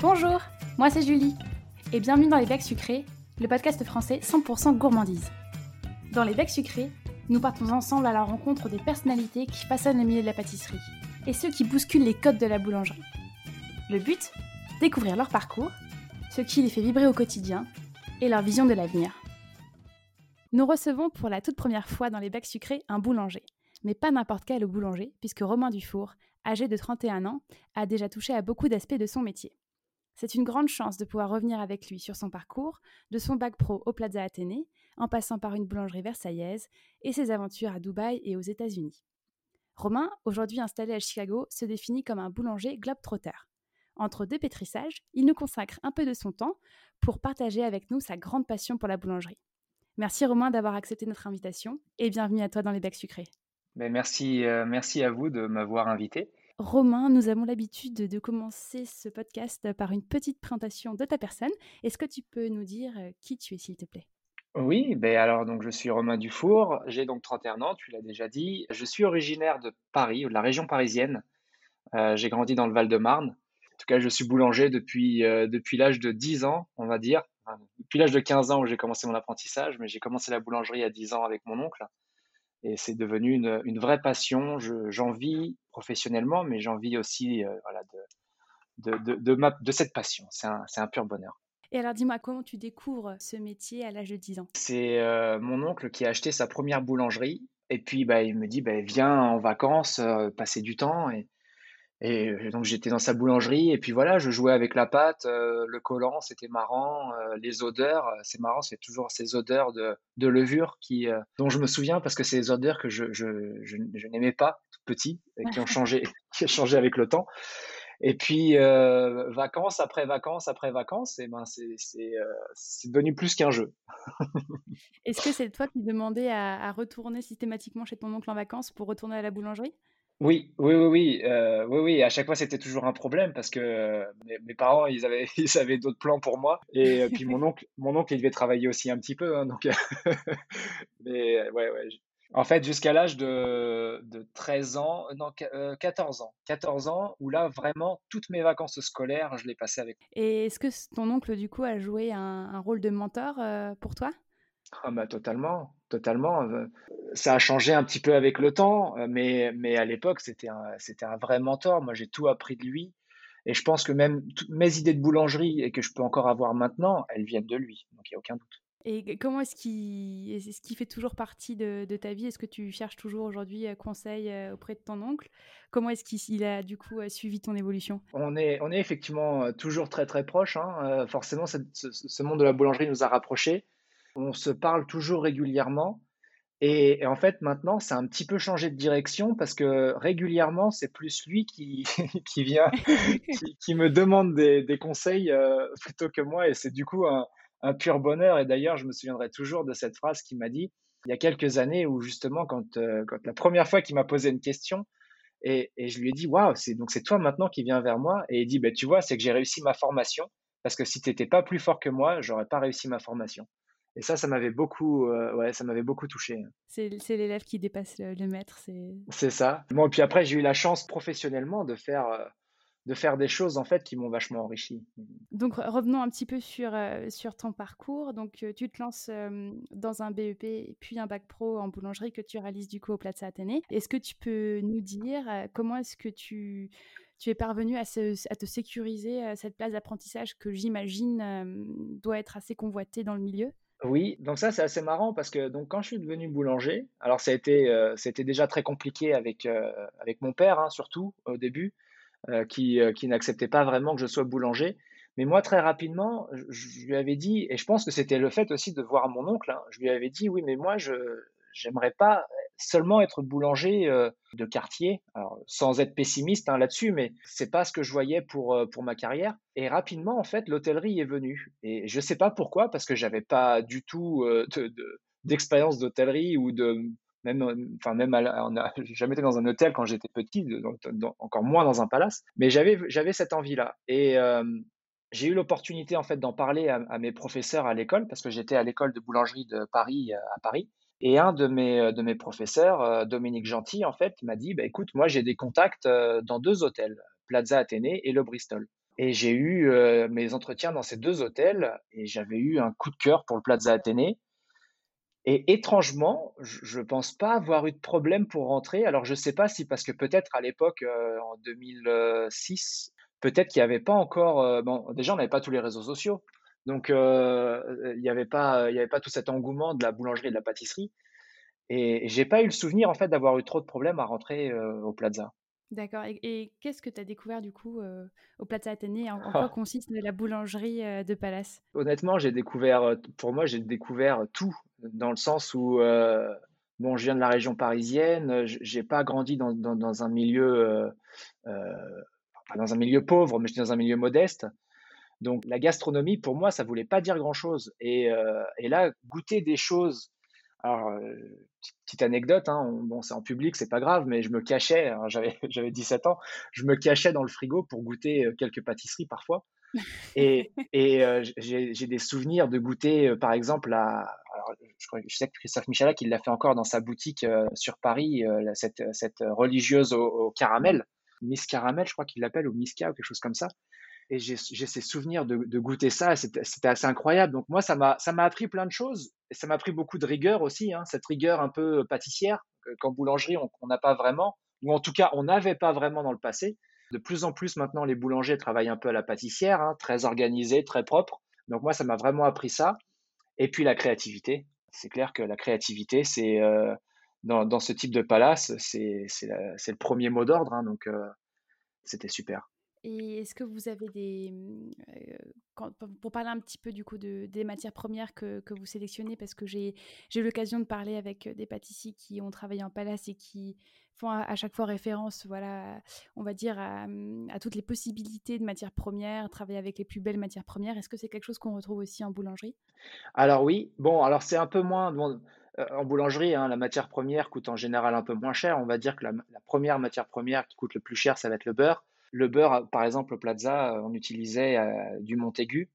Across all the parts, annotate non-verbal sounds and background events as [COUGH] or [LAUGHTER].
Bonjour, moi c'est Julie, et bienvenue dans Les Becs Sucrés, le podcast français 100% gourmandise. Dans Les Becs Sucrés, nous partons ensemble à la rencontre des personnalités qui façonnent le milieu de la pâtisserie, et ceux qui bousculent les codes de la boulangerie. Le but Découvrir leur parcours, ce qui les fait vibrer au quotidien, et leur vision de l'avenir. Nous recevons pour la toute première fois dans les Becs Sucrés un boulanger, mais pas n'importe quel boulanger, puisque Romain Dufour, âgé de 31 ans, a déjà touché à beaucoup d'aspects de son métier. C'est une grande chance de pouvoir revenir avec lui sur son parcours, de son bac pro au Plaza Athénée, en passant par une boulangerie versaillaise et ses aventures à Dubaï et aux États-Unis. Romain, aujourd'hui installé à Chicago, se définit comme un boulanger globe-trotter. Entre deux pétrissages, il nous consacre un peu de son temps pour partager avec nous sa grande passion pour la boulangerie. Merci Romain d'avoir accepté notre invitation et bienvenue à toi dans les becs sucrés. Ben, merci, euh, merci à vous de m'avoir invité. Romain, nous avons l'habitude de commencer ce podcast par une petite présentation de ta personne. Est-ce que tu peux nous dire euh, qui tu es, s'il te plaît? Oui, ben alors donc je suis Romain Dufour, j'ai donc 31 ans, tu l'as déjà dit. Je suis originaire de Paris, de la région parisienne. Euh, j'ai grandi dans le Val-de-Marne. En tout cas, je suis boulanger depuis, euh, depuis l'âge de 10 ans, on va dire. depuis l'âge de 15 ans où j'ai commencé mon apprentissage, mais j'ai commencé la boulangerie à 10 ans avec mon oncle. Et c'est devenu une, une, vraie passion. J'en vis professionnellement, mais j'en vis aussi euh, voilà, de, de, de, de, ma, de cette passion. C'est un, un, pur bonheur. Et alors dis-moi, comment tu découvres ce métier à l'âge de 10 ans? C'est euh, mon oncle qui a acheté sa première boulangerie. Et puis bah, il me dit, bah, viens en vacances, euh, passer du temps. Et, et donc j'étais dans sa boulangerie et puis voilà, je jouais avec la pâte, euh, le collant, c'était marrant, euh, les odeurs, c'est marrant, c'est toujours ces odeurs de, de levure qui, euh, dont je me souviens parce que c'est des odeurs que je, je, je, je n'aimais pas tout petit et qui ont changé, [LAUGHS] [LAUGHS] qui ont changé avec le temps. Et puis vacances après vacances après vacances, et ben c'est c'est c'est devenu plus qu'un jeu. Est-ce que c'est toi qui demandais à, à retourner systématiquement chez ton oncle en vacances pour retourner à la boulangerie? Oui, oui, oui, oui, euh, oui, oui. À chaque fois, c'était toujours un problème parce que euh, mes, mes, parents, ils avaient, [LAUGHS] ils avaient d'autres plans pour moi. Et euh, puis mon oncle, mon oncle, il devait travailler aussi un petit peu. Hein, donc, [LAUGHS] mais ouais, ouais. En fait, jusqu'à l'âge de, de 13 ans, non, 14 ans, 14 ans, où là, vraiment, toutes mes vacances scolaires, je les passais avec. Et est-ce que ton oncle, du coup, a joué un, un rôle de mentor pour toi? Ah bah totalement, totalement. Ça a changé un petit peu avec le temps, mais, mais à l'époque, c'était un, c'était un vrai mentor. Moi, j'ai tout appris de lui. Et je pense que même mes idées de boulangerie et que je peux encore avoir maintenant, elles viennent de lui. Donc, il n'y a aucun doute. Et comment est-ce qu'il est qu fait toujours partie de, de ta vie? Est-ce que tu cherches toujours aujourd'hui conseil auprès de ton oncle? Comment est-ce qu'il a du coup suivi ton évolution? On est, on est effectivement toujours très très proches. Hein. Forcément, ce, ce monde de la boulangerie nous a rapprochés on se parle toujours régulièrement. Et, et en fait, maintenant, c'est un petit peu changé de direction parce que régulièrement, c'est plus lui qui, [LAUGHS] qui vient, [LAUGHS] qui, qui, me demande des, des conseils euh, plutôt que moi. Et c'est du coup un, un, pur bonheur. Et d'ailleurs, je me souviendrai toujours de cette phrase qu'il m'a dit il y a quelques années où justement, quand, euh, quand la première fois qu'il m'a posé une question, et, et, je lui ai dit, waouh, c'est donc c'est toi maintenant qui viens vers moi. Et il dit, bah, tu vois, c'est que j'ai réussi ma formation parce que si tu n'étais pas plus fort que moi, j'aurais pas réussi ma formation. Et ça, ça m'avait beaucoup, euh, ouais, ça m'avait beaucoup touché. C'est l'élève qui dépasse le, le maître. C'est ça. Bon, et puis après, j'ai eu la chance professionnellement de faire, euh, de faire des choses en fait qui m'ont vachement enrichi. Donc revenons un petit peu sur, euh, sur ton parcours. Donc tu te lances dans un BEP puis un bac pro en boulangerie que tu réalises du coup au Plaza Athénée. Est-ce que tu peux nous dire comment est-ce que tu tu es parvenu à, se, à te sécuriser cette place d'apprentissage que j'imagine doit être assez convoitée dans le milieu? Oui, donc ça c'est assez marrant parce que donc quand je suis devenu boulanger, alors ça a été euh, c'était déjà très compliqué avec euh, avec mon père hein, surtout au début, euh, qui qui n'acceptait pas vraiment que je sois boulanger. Mais moi très rapidement, je, je lui avais dit et je pense que c'était le fait aussi de voir mon oncle. Hein, je lui avais dit oui mais moi je j'aimerais pas seulement être boulanger euh, de quartier, sans être pessimiste hein, là-dessus, mais c'est pas ce que je voyais pour, euh, pour ma carrière. Et rapidement, en fait, l'hôtellerie est venue. Et je sais pas pourquoi, parce que j'avais pas du tout euh, d'expérience de, d'hôtellerie ou de même, enfin même, on n'a jamais été dans un hôtel quand j'étais petit, encore moins dans un palace. Mais j'avais j'avais cette envie-là. Et j'ai eu l'opportunité en fait d'en parler à, à, mes professeurs à l'école parce que j'étais à l'école de boulangerie de Paris à Paris et un de mes, euh, de mes professeurs, euh, Dominique Gentil, en fait, m'a dit, bah, écoute, moi j'ai des contacts euh, dans deux hôtels, Plaza Athénée et le Bristol. Et j'ai eu mes entretiens dans ces deux hôtels et j'avais eu un coup de cœur pour le Plaza Athénée. Et étrangement, je ne pense pas avoir eu de problème pour rentrer. Alors, je ne sais pas si, parce que peut-être à l'époque, en 2006, peut-être qu'il n'y avait pas encore. bon, déjà, on n'avait pas tous les réseaux sociaux. Donc, il n'y avait, pas, y avait pas tout cet engouement de la boulangerie et de la pâtisserie. Et j'ai pas eu le souvenir, en fait, d'avoir eu trop de problèmes à rentrer au Plaza. D'accord. Et, qu'est-ce que tu as découvert du coup au Plaza Athénée? En, [LAUGHS] quoi consiste la boulangerie de Palace? Honnêtement, j'ai découvert, pour moi, j'ai découvert tout, dans le sens où, bon, je viens de la région parisienne, j'ai pas grandi dans, dans, un milieu, dans un milieu pauvre, mais j'étais dans un milieu modeste. Donc la gastronomie, pour moi, ça voulait pas dire grand-chose. Et, et là, goûter des choses alors, euh, petite anecdote, hein, bon, c'est en public, c'est pas grave, mais je me cachais, [LAUGHS] j'avais, j'avais 17 ans, je me cachais dans le frigo pour goûter euh, quelques pâtisseries parfois. [LAUGHS] Et, et euh, j'ai, j'ai des souvenirs de goûter, par exemple, à, alors, je, sais que Christophe Michalak, il l'a fait encore dans sa boutique sur Paris, cette, cette religieuse au, au, caramel, Miss Caramel, je crois qu'il l'appelle, ou Miska, ou quelque chose comme ça et j'ai ces souvenirs de, goûter ça. C'était assez incroyable. Donc moi, ça m'a appris plein de choses. Et ça m'a appris beaucoup de rigueur aussi, hein, cette rigueur un peu pâtissière qu'en boulangerie on n'a pas vraiment, ou en tout cas on n'avait pas vraiment dans le passé. De plus en plus maintenant, les boulangers travaillent un peu à la pâtissière, hein, très organisé, très propre. Donc moi, ça m'a vraiment appris ça. Et puis la créativité. C'est clair que la créativité, c'est euh, dans, dans, ce type de palace, c'est le premier mot d'ordre. Hein, donc euh, c'était super. Et est-ce que vous avez des... Mmh, pour parler un petit peu de, des matières premières que, vous sélectionnez, parce que j'ai eu l'occasion de parler avec des pâtissiers qui ont travaillé en palace et qui font à, chaque fois référence, voilà, on va dire, à, mmh, à, toutes les possibilités de matières premières, travailler avec les plus belles matières premières. Est-ce que c'est quelque chose qu'on retrouve aussi en boulangerie? Alors oui, bon, alors c'est un peu moins... en boulangerie, hein, la matière première coûte en général un peu moins cher. On va dire que la, la première matière première qui coûte le plus cher, ça va être le beurre. Le beurre, par exemple, au Plaza, euh, on utilisait euh, du Montaigu,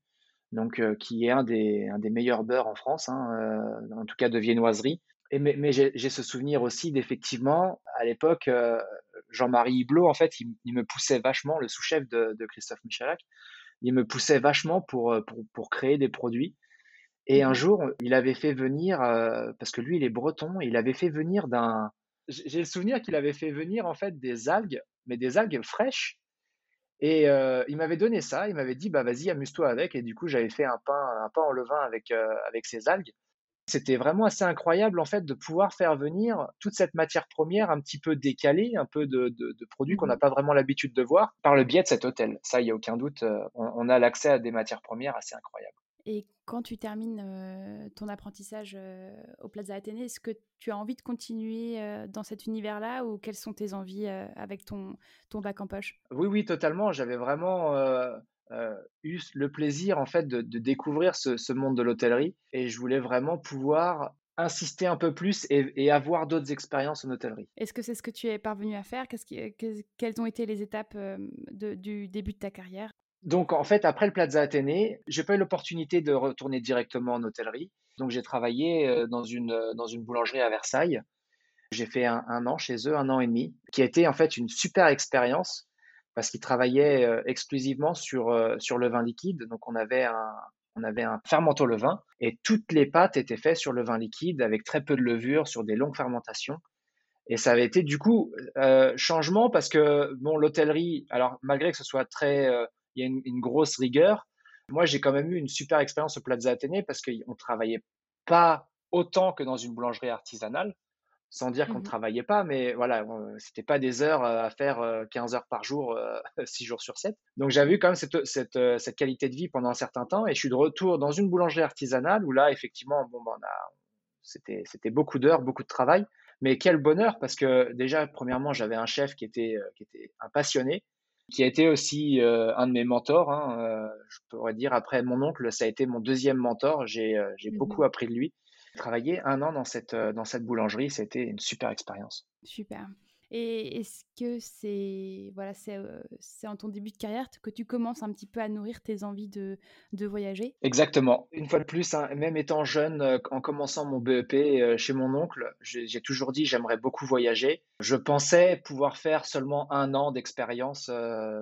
donc euh, qui est un des, un des meilleurs beurres en France, hein, en tout cas de viennoiserie. Et, mais, mais j'ai ce souvenir aussi d'effectivement, à l'époque, Jean-Marie Hiblot, en fait, il, me poussait vachement, le sous-chef de, de, Christophe Michalak, il me poussait vachement pour, pour, pour créer des produits. Et un mmh jour, il avait fait venir, parce que lui, il est breton, il avait fait venir d'un. J'ai le souvenir qu'il avait fait venir en fait des algues, mais des algues fraîches, et il m'avait donné ça, il m'avait dit bah vas-y amuse-toi avec et du coup j'avais fait un pain un pain en levain avec avec ces algues. C'était vraiment assez incroyable en fait de pouvoir faire venir toute cette matière première un petit peu décalée, un peu de, de, produits qu'on n'a mmh pas vraiment l'habitude de voir par le biais de cet hôtel. Ça, il y a aucun doute, on a l'accès à des matières premières assez incroyables. Et quand tu termines ton apprentissage au Plaza Athénée, est-ce que tu as envie de continuer dans cet univers-là ou quelles sont tes envies avec ton, ton bac en poche? Oui, oui, totalement. J'avais vraiment eu le plaisir en fait de, découvrir ce, monde de l'hôtellerie et je voulais vraiment pouvoir insister un peu plus et, avoir d'autres expériences en hôtellerie. Est-ce que c'est ce que tu es parvenu à faire? Quelles ont été les étapes du début de ta carrière? Donc, en fait, après le Plaza Athénée, j'ai pas eu l'opportunité de retourner directement en hôtellerie. Donc, j'ai travaillé euh, dans une, euh, dans une boulangerie à Versailles. J'ai fait un, an chez eux, un an et demi, qui a été en fait une super expérience parce qu'ils travaillaient euh, exclusivement sur, sur le vin liquide. Donc, on avait un, on avait un fermento levain et toutes les pâtes étaient faites sur le vin liquide avec très peu de levure sur des longues fermentations. Et ça avait été du coup changement parce que bon l'hôtellerie, alors malgré que ce soit très il y a une, grosse rigueur. Moi, j'ai quand même eu une super expérience au Plaza Athénée parce qu'on travaillait pas autant que dans une boulangerie artisanale, sans dire qu'on ne mmh travaillait pas, mais voilà, c'était pas des heures à faire 15 heures par jour, [LAUGHS] 6 jours sur 7. Donc j'avais eu quand même cette, cette, cette, qualité de vie pendant un certain temps et je suis de retour dans une boulangerie artisanale où là, effectivement, bon, ben, c'était, c'était beaucoup d'heures, beaucoup de travail. Mais quel bonheur parce que déjà, premièrement, j'avais un chef qui était, qui était un passionné, qui a été aussi euh, un de mes mentors. Hein, euh, je pourrais dire, après mon oncle, ça a été mon deuxième mentor. J'ai euh, mmh beaucoup appris de lui. Travailler un an dans cette, dans cette boulangerie, c'était une super expérience. Super. Et est-ce que c'est voilà, c'est en ton début de carrière que tu commences un petit peu à nourrir tes envies de, de voyager? Exactement. Une fois de plus, hein, même étant jeune, en commençant mon BEP chez mon oncle, j'ai toujours dit j'aimerais beaucoup voyager. Je pensais pouvoir faire seulement un an d'expérience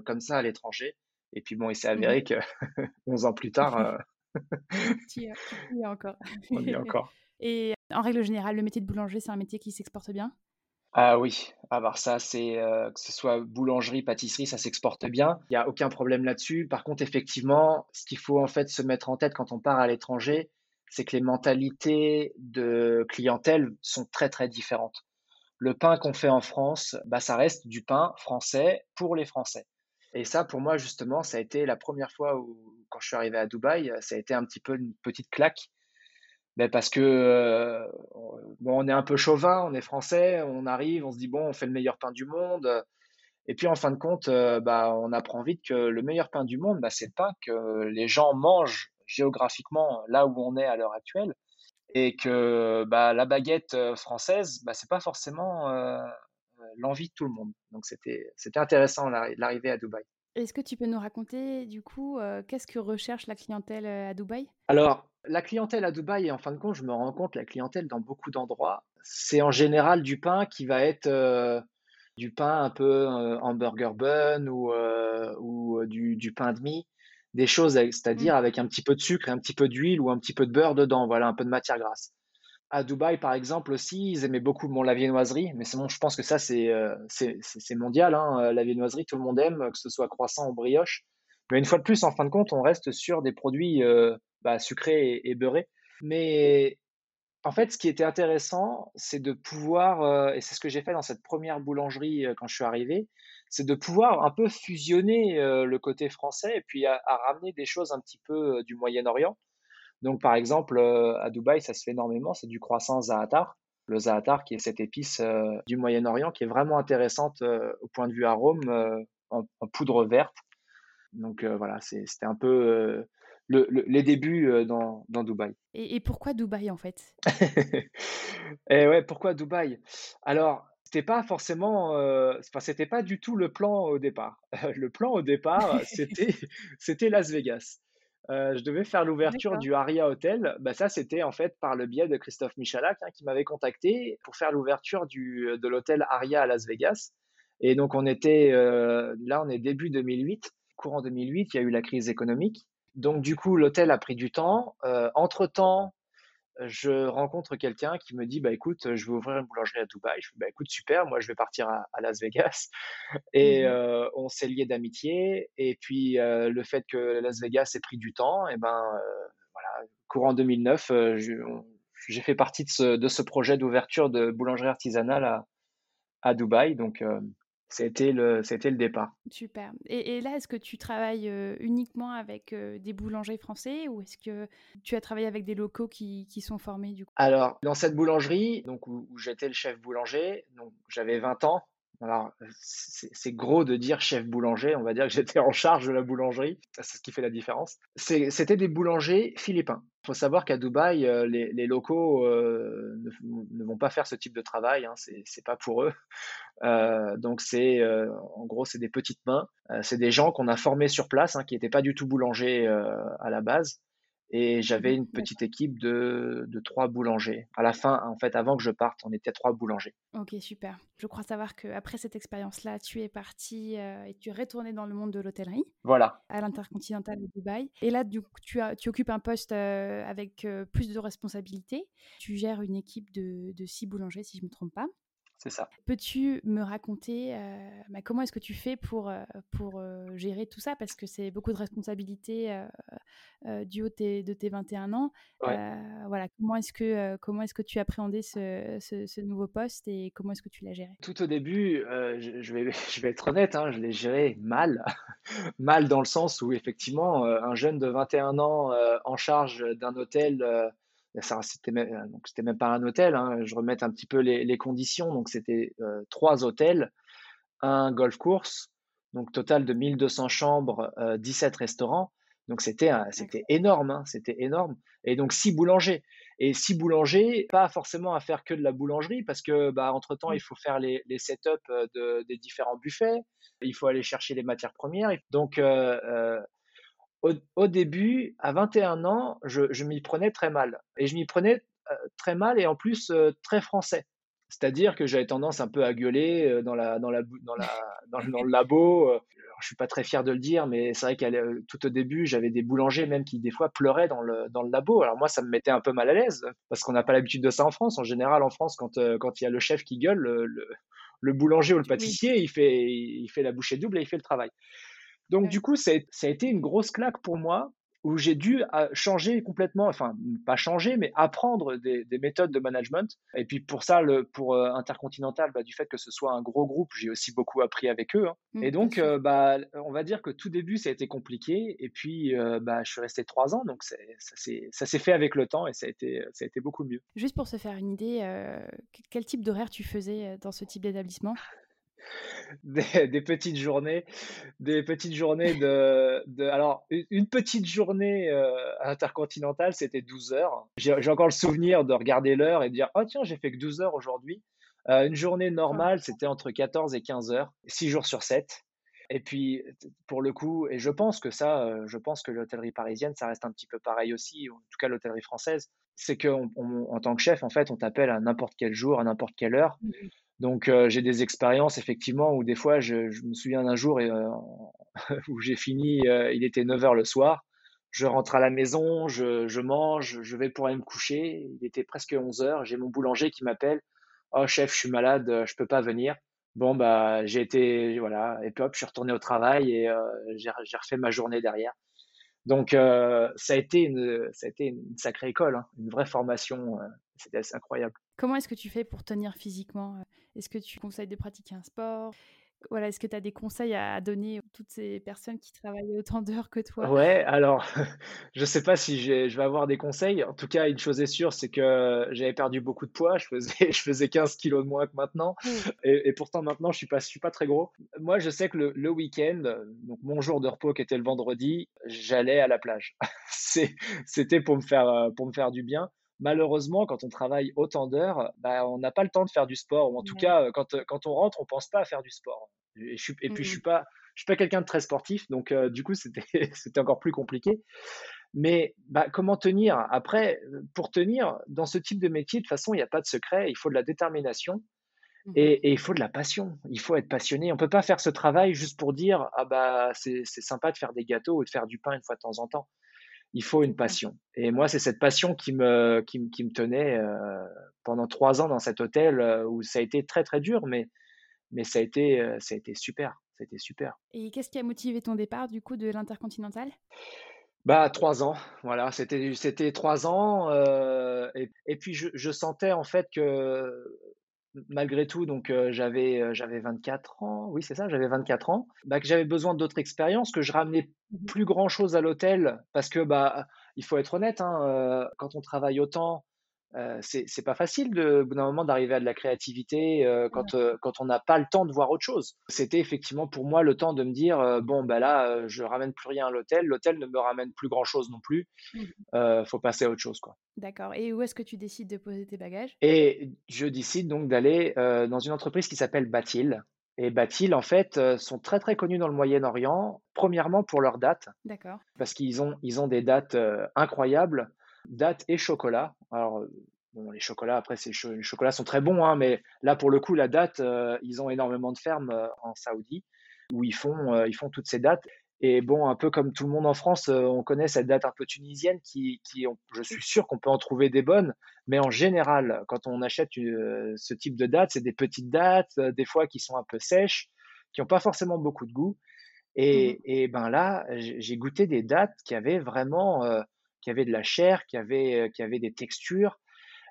comme ça à l'étranger. Et puis bon, il s'est avéré que [LAUGHS] 11 ans plus tard, [LAUGHS] [LAUGHS] tu y es encore. on y est encore. Et en règle générale, le métier de boulanger, c'est un métier qui s'exporte bien? Ah oui, ah bah ça c'est que ce soit boulangerie, pâtisserie, ça s'exporte bien. Il y a aucun problème là-dessus. Par contre, effectivement, ce qu'il faut en fait se mettre en tête quand on part à l'étranger, c'est que les mentalités de clientèle sont très très différentes. Le pain qu'on fait en France, bah ça reste du pain français pour les Français. Et ça, pour moi justement, ça a été la première fois où, quand je suis arrivé à Dubaï, ça a été un petit peu une petite claque ben parce que euh, bon, on est un peu chauvin, on est français, on arrive, on se dit bon, on fait le meilleur pain du monde. Et puis en fin de compte, euh, bah, on apprend vite que le meilleur pain du monde, bah, c'est le pain que les gens mangent géographiquement là où on est à l'heure actuelle. Et que bah, la baguette euh, française, bah, c'est pas forcément l'envie de tout le monde. Donc c'était intéressant l'arrivée à Dubaï. Est-ce que tu peux nous raconter du coup qu'est-ce que recherche la clientèle à Dubaï? Alors la clientèle à Dubaï, et en fin de compte, je me rends compte, la clientèle dans beaucoup d'endroits, c'est en général du pain qui va être euh, du pain un peu euh, hamburger bun ou, euh, ou du, pain de mie, des choses, c'est-à-dire mmh. avec un petit peu de sucre et un petit peu d'huile ou un petit peu de beurre dedans, voilà, un peu de matière grasse. À Dubaï, par exemple, aussi, ils aimaient beaucoup mon la viennoiserie, mais bon, je pense que ça, c'est mondial, hein, la viennoiserie, tout le monde aime, que ce soit croissant ou brioche. Mais une fois de plus, en fin de compte, on reste sur des produits bah, sucré et, beurré. Mais en fait, ce qui était intéressant, c'est de pouvoir, euh, et c'est ce que j'ai fait dans cette première boulangerie euh, quand je suis arrivé, c'est de pouvoir un peu fusionner euh, le côté français et puis à, ramener des choses un petit peu du Moyen-Orient. Donc, par exemple, à Dubaï, ça se fait énormément, c'est du croissant za'atar. Le za'atar, qui est cette épice du Moyen-Orient, qui est vraiment intéressante au point de vue arôme, en, en, poudre verte. Donc voilà, c'était un peu les débuts euh, dans, dans Dubaï. Et, pourquoi Dubaï en fait? [LAUGHS] Et ouais, pourquoi Dubaï? Alors, c'était pas forcément, euh, c'était pas du tout le plan au départ. [LAUGHS] le plan au départ, [LAUGHS] c'était, c'était Las Vegas. Euh, je devais faire l'ouverture du Aria Hotel. Bah, ça, c'était en fait par le biais de Christophe Michalak hein, qui m'avait contacté pour faire l'ouverture du, de l'hôtel Aria à Las Vegas. Et donc, on était là, on est début 2008. Courant 2008, il y a eu la crise économique. Donc, du coup, l'hôtel a pris du temps. Euh, entre-temps, je rencontre quelqu'un qui me dit bah écoute je vais ouvrir une boulangerie à Dubaï. Je dis bah écoute super moi je vais partir à, Las Vegas. [LAUGHS] Et mmh euh, on s'est lié d'amitié. Et puis euh, le fait que Las Vegas ait pris du temps et ben voilà courant 2009 j'ai fait partie de ce, de ce projet d'ouverture de boulangerie artisanale à, à Dubaï. Donc c'était le, c'était le départ. Super. Et, là, est-ce que tu travailles euh, uniquement avec euh, des boulangers français ou est-ce que tu as travaillé avec des locaux qui, qui sont formés du coup? Alors, dans cette boulangerie, donc où, où j'étais le chef boulanger, donc j'avais 20 ans, alors, c'est gros de dire chef boulanger, on va dire que j'étais en charge de la boulangerie, c'est ce qui fait la différence. C'était des boulangers philippins. Il faut savoir qu'à Dubaï, euh, les, locaux euh, ne, vont pas faire ce type de travail, hein, c'est pas pour eux. Euh, donc, c'est en gros, c'est des petites mains, c'est des gens qu'on a formés sur place, hein, qui n'étaient pas du tout boulangers à la base, et j'avais une petite équipe de, de, trois boulangers. À la fin, en fait, avant que je parte, on était trois boulangers. Ok, super. Je crois savoir qu'après cette expérience-là, tu es parti euh, et tu es retourné dans le monde de l'hôtellerie. Voilà. À l'intercontinental de Dubaï. Et là, du coup, tu, as, tu occupes un poste euh, avec euh, plus de responsabilités. Tu gères une équipe de, de six boulangers, si je ne me trompe pas. C'est ça. Peux-tu me raconter bah, comment est-ce que tu fais pour, pour gérer tout ça? Parce que c'est beaucoup de responsabilités du haut de tes 21 ans. voilà, comment est-ce que, comment est-ce que tu appréhendais ce, ce, nouveau poste et comment est-ce que tu l'as géré? Tout au début, je, vais, [LAUGHS] je vais être honnête, hein, je l'ai géré mal. [LAUGHS] mal dans le sens où effectivement, un jeune de 21 ans en charge d'un hôtel c'était même, euh, donc c'était même pas un hôtel. Hein, je remets un petit peu les, les conditions. Donc c'était euh, trois hôtels, un golf course, donc total de 1200 chambres, euh, 17 restaurants. Donc c'était c'était énorme, hein, c'était énorme. Et donc six boulangers. Et six boulangers, pas forcément à faire que de la boulangerie, parce que bah, entre temps, il faut faire les, les setups euh, de, des différents buffets, il faut aller chercher les matières premières. Donc euh, au, début, à 21 ans, je, m'y prenais très mal. Et je m'y prenais euh, très mal et en plus euh, très français. C'est-à-dire que j'avais tendance un peu à gueuler dans, la, dans, la, dans, la, dans, le labo. Je suis pas très fier de le dire, mais c'est vrai qu'à tout au début, j'avais des boulangers même qui des fois pleuraient dans le, dans le labo. Alors moi, ça me mettait un peu mal à l'aise parce qu'on n'a pas l'habitude de ça en France. En général, en France, quand, quand il y a le chef qui gueule, le, le boulanger ou le pâtissier, il, fait, il fait la bouchée double et il fait le travail. Donc, du coup, ça a, été une grosse claque pour moi où j'ai dû euh, changer complètement, enfin, pas changer, mais apprendre des, méthodes de management. Et puis, pour ça, le, pour euh, Intercontinental, bah, du fait que ce soit un gros groupe, j'ai aussi beaucoup appris avec eux. Hein. Mmh, et donc, euh, bah, on va dire que tout début, ça a été compliqué. Et puis, bah, je suis resté trois ans. Donc, ça s'est fait avec le temps et ça a été, ça a été beaucoup mieux. Juste pour se faire une idée, quel type d'horaire tu faisais dans ce type d'établissement? Des, petites journées, des petites journées de, de alors une petite journée euh, intercontinentale, c'était 12 heures. J'ai encore le souvenir de regarder l'heure et de dire oh tiens j'ai fait que 12 heures aujourd'hui. Euh, une journée normale, c'était entre 14 et 15 heures, 6 jours sur 7. Et puis, pour le coup, et je pense que ça, euh, je pense que l'hôtellerie parisienne, ça reste un petit peu pareil aussi, en tout cas l'hôtellerie française, c'est qu'en en tant que chef, en fait, on t'appelle à n'importe quel jour, à n'importe quelle heure. Donc euh, j'ai des expériences effectivement où des fois je, me souviens d'un jour euh, [LAUGHS] où j'ai fini, euh, il était 9h le soir, je rentre à la maison, je, mange, je vais pour aller me coucher, il était presque 11h, j'ai mon boulanger qui m'appelle, oh chef je suis malade, je peux pas venir. Bon bah j'ai été voilà et puis hop je suis retourné au travail et j'ai refait ma journée derrière. Donc ça a été une ça a été une sacrée école, hein, une vraie formation, c'était incroyable. Comment est-ce que tu fais pour tenir physiquement Est-ce que tu conseilles de pratiquer un sport? Voilà, est-ce que tu as des conseils à donner à toutes ces personnes qui travaillent autant d'heures que toi? Ouais, alors [LAUGHS] je sais pas si je vais avoir des conseils. En tout cas, une chose est sûre, c'est que j'avais perdu beaucoup de poids. Je faisais, [LAUGHS] je faisais 15 kilos de moins que maintenant. Mmh. Et, pourtant, maintenant, je suis pas, je suis pas très gros. Moi, je sais que le, week-end, donc mon jour de repos qui était le vendredi, j'allais à la plage. [LAUGHS] C'était pour me faire, pour me faire du bien malheureusement, quand on travaille autant d'heures, bah, on n'a pas le temps de faire du sport. Ou en tout cas, euh, quand, euh, quand on rentre, on pense pas à faire du sport. Et, je et puis, je suis pas, je suis pas quelqu'un de très sportif, donc euh, du coup, c'était, [LAUGHS] encore plus compliqué. Mais bah, comment tenir? Après, pour tenir dans ce type de métier, de toute façon, il n'y a pas de secret. Il faut de la détermination. Mmh et, et, il faut de la passion. Il faut être passionné. On peut pas faire ce travail juste pour dire ah bah c'est sympa de faire des gâteaux ou de faire du pain une fois de temps en temps il faut une passion. Et moi, c'est cette passion qui me, qui, qui me tenait euh, pendant trois ans dans cet hôtel euh, où ça a été très très dur, mais, mais ça, a été, euh, ça a été super. Ça a été super. Et qu'est-ce qui a motivé ton départ du coup de l'Intercontinental? Bah, trois ans, voilà, c'était c'était trois ans, et, et, puis je, je, sentais en fait que malgré tout, donc euh, j'avais euh, j'avais 24 ans, oui c'est ça, j'avais 24 ans, bah, que j'avais besoin d'autres expériences, que je ramenais mmh plus grand chose à l'hôtel parce que bah il faut être honnête, hein, euh, quand on travaille autant, euh, c'est pas facile de, au bout d'un moment d'arriver à de la créativité euh, quand, euh, quand on n'a pas le temps de voir autre chose. C'était effectivement pour moi le temps de me dire bon bah là je ramène plus rien à l'hôtel, l'hôtel ne me ramène plus grand chose non plus, mmh. faut passer à autre chose quoi. D'accord. Et où est-ce que tu décides de poser tes bagages? Et je décide donc d'aller dans une entreprise qui s'appelle Batil. Et Batil, en fait, sont très très connus dans le Moyen-Orient, premièrement pour leurs dates. D'accord. Parce qu'ils ont, ils ont des dates incroyables date et chocolat. Alors, bon, les chocolats, après, les chocolats sont très bons, hein, mais là, pour le coup, la date, euh, ils ont énormément de fermes euh, en Saoudi où ils font, euh, ils font toutes ces dates. Et bon, un peu comme tout le monde en France, on connaît cette date un peu tunisienne qui, qui je suis sûr qu'on peut en trouver des bonnes, mais en général, quand on achète ce type de date, c'est des petites dates, des fois qui sont un peu sèches, qui n'ont pas forcément beaucoup de goût. Et, mmh et ben là, j'ai goûté des dates qui avaient vraiment qui avait de la chair, qui avait, euh, qui avait des textures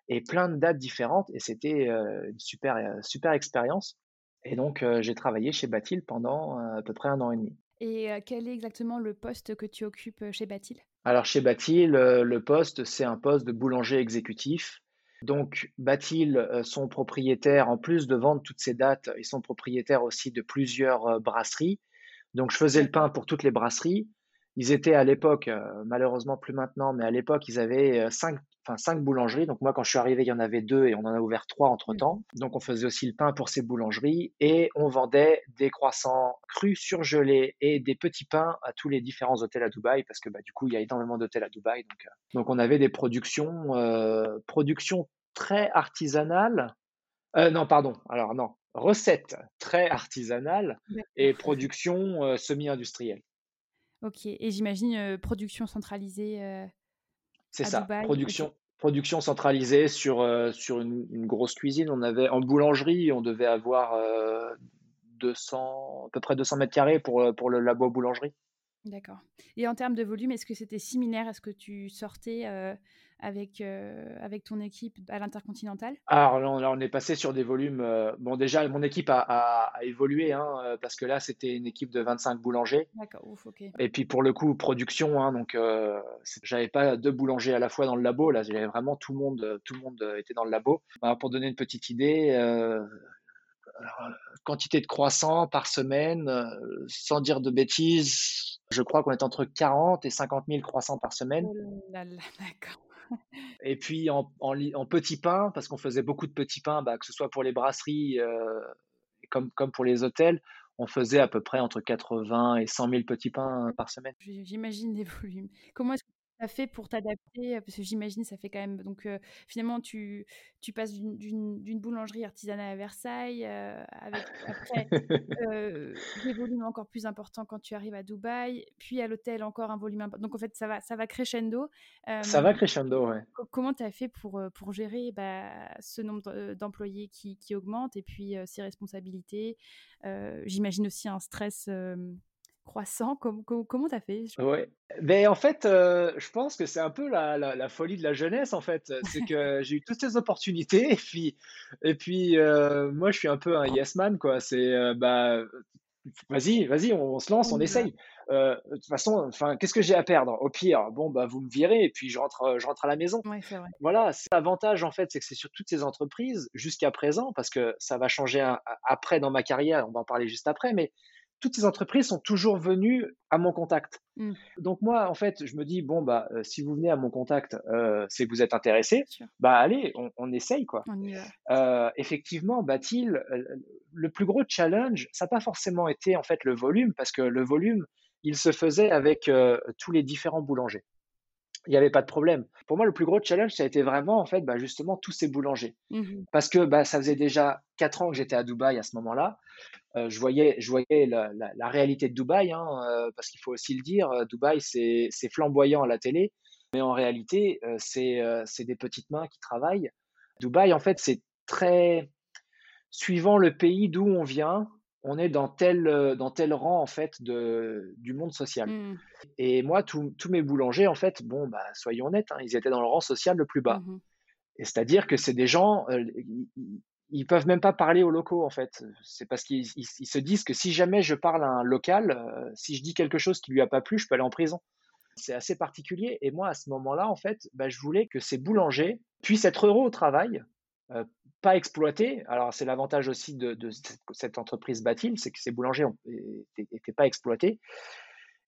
et plein de dates différentes. Et c'était euh, une super, euh, super expérience. Et donc, j'ai travaillé chez Batil pendant à peu près un an et demi. Et quel est exactement le poste que tu occupes chez Batil Alors, chez Batil, le poste, c'est un poste de boulanger exécutif. Donc, Batil sont propriétaires, en plus de vendre toutes ces dates, ils sont propriétaires aussi de plusieurs brasseries. Donc, je faisais le pain pour toutes les brasseries. Ils étaient à l'époque, euh, malheureusement plus maintenant, mais à l'époque, ils avaient euh, cinq, enfin, cinq boulangeries. Donc moi, quand je suis arrivé, il y en avait deux et on en a ouvert trois entre-temps. Mmh. Donc on faisait aussi le pain pour ces boulangeries et on vendait des croissants crus surgelés et des petits pains à tous les différents hôtels à Dubaï parce que bah, du coup, il y a énormément d'hôtels à Dubaï. Donc, euh, donc on avait des productions, productions très artisanales Euh, non, pardon. Alors non, recette très artisanale et production euh, semi-industrielle. OK et j'imagine, production centralisée, C'est ça, Dubaï? Production production centralisée sur, sur une une grosse cuisine. On avait en boulangerie, on devait avoir, heu, 200 à peu près 200 carrés pour, pour le labo boulangerie. D'accord et en termes de volume, est-ce que c'était similaire à ce que tu sortais, avec, heu, avec ton équipe à l'Intercontinental? Alors là, on est passé sur des volumes, heu, bon déjà mon équipe a a a évolué, hein, heu, parce que là, c'était une équipe de 25 boulangers D'accord, ouf, OK. et puis pour le coup production, hein, donc j'avais pas 2 boulangers à la fois dans le labo, là, j'avais vraiment tout le monde, tout le monde, était dans le labo. Bah, pour donner une petite idée, alors, quantité de croissants par semaine, sans dire de bêtises, je crois qu'on est entre 40 et 50 000 croissants par semaine Oh là là, d'accord. Et puis en petits pains, parce qu'on faisait beaucoup de petits pains, bah, que ce soit pour les brasseries, heu, comme comme pour les hôtels, on faisait à peu près entre 80 et 100 000 petits pains par semaine. J'imagine les volumes. Comment as fait pour t'adapter? Parce que j'imagine ça fait quand même donc finalement tu tu passes d'une boulangerie artisanale à Versailles, avec après, des volumes encore plus importants quand tu arrives à Dubaï, puis à l'hôtel encore un volume donc en fait ça va ça va crescendo. Ça va crescendo, ouais. comment tu as fait pour, pour gérer, bah, ce nombre de d'employés qui qui augmente et puis, ces responsabilités? J'imagine aussi un stress, croissant. Com co comment tu as fait? Ouais. Beh, en fait, je pense que c'est un peu la la la folie de la jeunesse, en fait. C'est [LAUGHS] que j'ai eu toutes ces opportunités et puis et puis, moi, je suis un peu un yes man, quoi. C'est, bah, vas-y, vas-y, on se lance, On va. essaye. De toute façon, enfin, qu'est-ce que j'ai à perdre? Au pire, bon, bah, vous me virez et puis je rentre, je rentre à la maison. Ouais, vrai. Voilà, c'est l'avantage, en fait, c'est que c'est sur toutes ces entreprises, jusqu'à présent, parce que ça va changer après dans ma carrière, on va en parler juste après, mais toutes ces entreprises sont toujours venues à mon contact. Mmh, Donc moi, en fait, je me dis: «Bon, bah, heu, si vous venez à mon contact, heu, c'est que vous êtes intéressé. Bah, allez, on on essaye, quoi». on y va. Heu, effectivement, Batil, le plus gros challenge, ça n'a pas forcément été, en fait, le volume, parce que le volume, il se faisait avec, tous les différents boulangers. Il y avait pas de problème. Pour moi, le plus gros challenge, ça a été vraiment, en fait, bah, justement, tous ces boulangers. Mmh mh. Parce que, bah, ça faisait déjà 4 ans que j'étais à Dubaï à ce moment-là. Heu, je voyais je voyais la la la réalité de Dubaï, hein, heu, parce qu'il faut aussi le dire, heu, Dubaï, c'est flamboyant à la télé, mais en réalité, c'est, des petites mains qui travaillent. Dubaï, en fait, c'est très suivant le pays d'où on vient, on est dans tel, dans tel rang, en fait, de du monde social Mmh. et moi, tous mes boulangers, en fait, bon, bah, soyons honnêtes, hein, ils étaient dans le rang social le plus bas Mmh et c'est-à-dire que c'est des gens, ils peuvent même pas parler aux locaux, en fait. C'est parce qu'ils ils ils se disent que si jamais je parle à un local, heu, si je dis quelque chose qui lui a pas plu, je peux aller en prison. C'est assez particulier et moi, à ce moment-là, en fait, bah, je voulais que ces boulangers puissent être heureux au travail, heu, pas exploités. Alors c'est l'avantage aussi de de cette entreprise Batil, c'est que ces boulangers ont étaient pas exploités.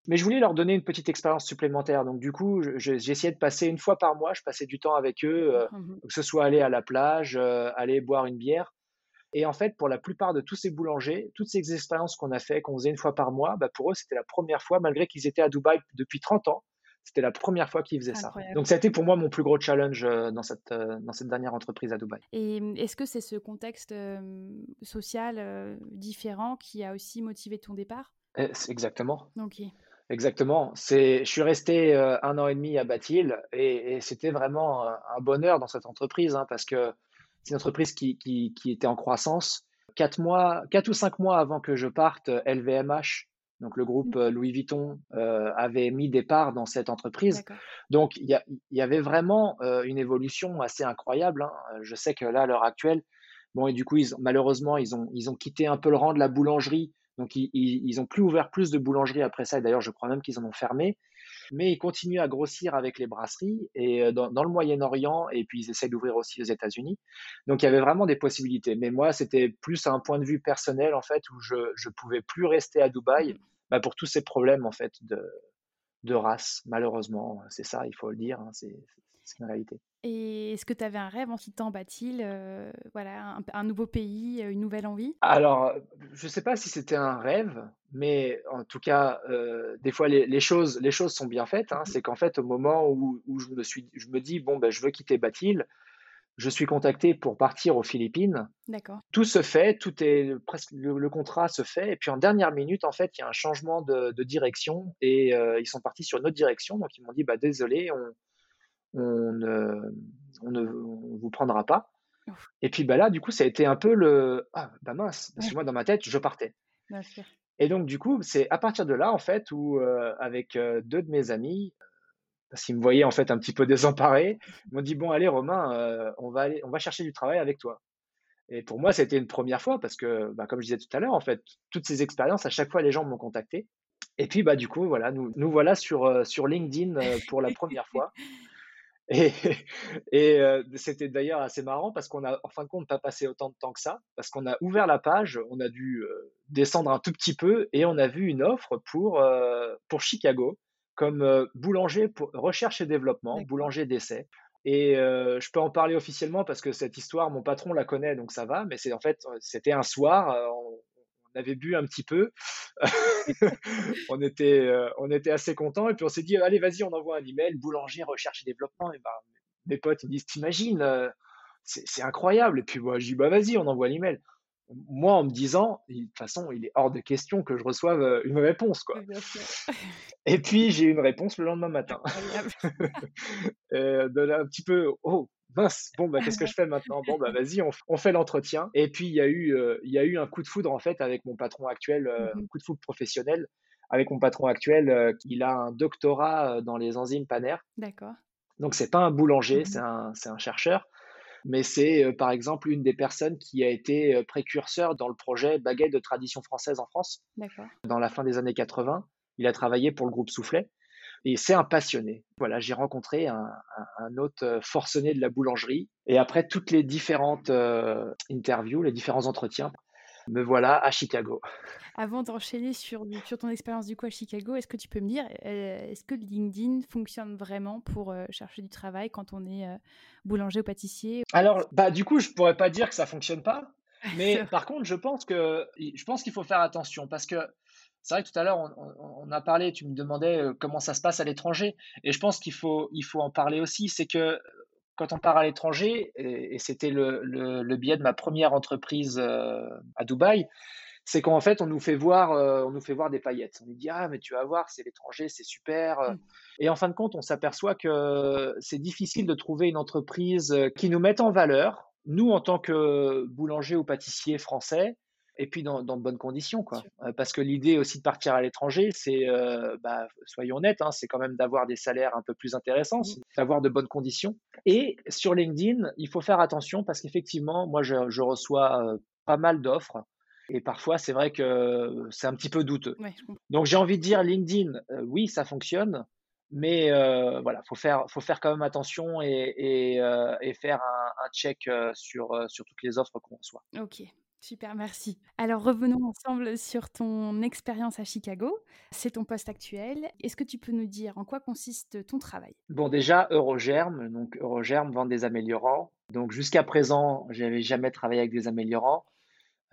Mais je voulais leur donner une petite expérience supplémentaire. Donc du coup, je je j'essayais de passer une fois par mois, je passais du temps avec eux, heu, Mmh mh. que ce soit aller à la plage, heu, aller boire une bière et en fait, pour la plupart de tous ces boulangers, toutes ces expériences qu'on a fait, qu'on faisait une fois par mois, bah, pour eux, c'était la première fois, malgré qu'ils étaient à Dubaï depuis 30 ans, c'était la première fois qu'ils faisaient ça. Donc ça a été pour moi mon plus gros challenge, heu, dans cette, dans cette dernière entreprise à Dubaï. et mmh, est-ce que c'est ce contexte, social, différent qui a aussi motivé ton départ? C'est exactement, OK. Exactement. C'est je suis resté, heu, 1 an et demi à Bathil et et c'était vraiment, un bonheur dans cette entreprise, hein, parce que c'est une entreprise qui qui qui était en croissance. 4 mois 4 ou 5 mois avant que je parte, LVMH, donc le groupe, heu, OK, Louis Vuitton, avait mis des parts dans cette entreprise. Donc il y y avait vraiment, une évolution assez incroyable, hein. Je sais que là, à l'heure actuelle, bon et du coup, ils malheureusement, ils ont ils ont quitté un peu le rang de la boulangerie, donc ils ils ont plus ouvert plus de boulangeries après ça et d'ailleurs, je crois même qu'ils en ont fermé. Mais ils continuent à grossir avec les brasseries et heu, dans dans le Moyen-Orient et puis ils essaient d'ouvrir aussi aux États-Unis. Donc il y avait vraiment des possibilités. Mais moi, c'était plus un point de vue personnel, en fait, où je je pouvais plus rester à Dubaï, Mmh bah, pour tous ces problèmes, en fait, de de race, malheureusement. C'est ça, il faut le dire, hein, c'est une réalité. Et est-ce que tu avais un rêve en quittant Bathil, heu, voilà, un un nouveau pays, heu, une nouvelle envie? Alors, je ne sais pas si c'était un rêve, mais en tout cas, heu, des fois les les choses les choses sont bien faites, hein. Mmh C'est qu'en fait, au moment où où je me suis je me dis: «Bon, ben, je veux quitter Bathil», je suis contacté pour partir aux Philippines. D'accord. Tout se fait, tout est presque le, contrat se fait, et puis en dernière minute, en fait, il y a un changement de, direction et euh, ils sont partis sur une autre direction. Donc ils m'ont dit, bah désolé, on, on, ne, vous prendra pas. Et puis bah là, du coup, ça a été un peu le ah bah mince, parce que moi dans ma tête, je partais. Et donc du coup, c'est à partir de là en fait où euh, avec euh, deux de mes amis, parce qu'ils me voyaient en fait un petit peu [LAUGHS] désemparé, m'ont dit bon allez Romain, euh, on va aller, on va chercher du travail avec toi. Et pour moi, c'était une première fois parce que, bah, comme je disais tout à l'heure, en fait, toutes ces expériences, à chaque fois, les gens m'ont contacté. Et puis, bah, du coup, voilà, nous, nous voilà sur, euh, sur LinkedIn euh, pour la première fois. Et, [LAUGHS] et c'était d'ailleurs assez marrant parce qu'on a, en fin de compte, pas passé autant de temps que ça, parce qu'on a ouvert la page, on a dû descendre un tout petit peu et on a vu une offre pour, pour Chicago comme boulanger pour recherche et développement, boulanger d'essai. Et je peux en parler officiellement parce que cette histoire, mon patron la connaît, donc ça va. Mais c'est en fait, c'était un soir, on, avait bu un petit peu, [LAUGHS] on était, on était assez contents, et puis on s'est dit, allez, vas-y, on envoie un email, boulanger, recherche et développement. Et ben, mes potes ils me disent, t'imagines, c'est incroyable. Et puis moi, je dis, bah vas-y, on envoie l'email moi, en me disant, de toute façon, il est hors de question que je reçoive euh, une réponse. Quoi. [LAUGHS] Et puis, j'ai une réponse le lendemain matin. [LAUGHS] euh, un petit peu, oh, mince, bon, bah, qu'est-ce que je fais maintenant? Bon, bah, vas-y, on, fait l'entretien. Et puis, il y, a eu, euh, il y a eu un coup de foudre, en fait, avec mon patron actuel, euh, mmh un coup de foudre professionnel. Avec mon patron actuel, il a un doctorat dans les enzymes panaires. D'accord. Donc, c'est pas un boulanger, mmh c'est un, un chercheur mais c'est euh, par exemple une des personnes qui a été euh, précurseur dans le projet baguette de tradition française en France. Dans la fin des années 80, il a travaillé pour le groupe Soufflet et c'est un passionné. Voilà, j'ai rencontré un, autre euh, forcené de la boulangerie et après toutes les différentes interviews, les différents entretiens, me voilà à Chicago. Avant d'enchaîner sur, sur ton expérience du coup à Chicago, est-ce que tu peux me dire, euh, est-ce que LinkedIn fonctionne vraiment pour euh, chercher du travail quand on est euh, boulanger ou pâtissier Alors, bah, du coup, je pourrais pas dire que ça fonctionne pas, [LAUGHS] mais par contre, je pense que je pense qu'il faut faire attention parce que c'est vrai que tout à l'heure, on, on, a parlé, tu me demandais comment ça se passe à l'étranger, et je pense qu'il faut, il faut en parler aussi, c'est que quand on part à l'étranger, et, c'était le, le, biais de ma première entreprise euh, à Dubaï, c'est qu'en fait, on nous fait voir, euh, on nous fait voir des paillettes. On nous dit ah mais tu vas voir, c'est l'étranger, c'est super. Mmh. Et en fin de compte, on s'aperçoit que c'est difficile de trouver une entreprise qui nous mette en valeur. Nous, en tant que boulanger ou pâtissier français, et puis dans, de bonnes conditions, quoi. Euh, parce que l'idée aussi de partir à l'étranger, c'est, euh, bah, soyons honnêtes, hein, c'est quand même d'avoir des salaires un peu plus intéressants, mmh. d'avoir de bonnes conditions. Et sur LinkedIn, il faut faire attention parce qu'effectivement, moi, je, reçois euh, pas mal d'offres. Et parfois, c'est vrai que c'est un petit peu douteux. Donc, j'ai envie de dire, LinkedIn, oui, ça fonctionne, mais voilà, faut faire, faut faire quand même attention et, et, faire un, un check sur, sur toutes les offres qu'on reçoit. Ok, Super, merci. Alors revenons ensemble sur ton expérience à Chicago. C'est ton poste actuel. Est-ce que tu peux nous dire en quoi consiste ton travail? Bon, déjà, Eurogerm. Donc, Eurogerm vend des améliorants. Donc, jusqu'à présent, je n'avais jamais travaillé avec des améliorants.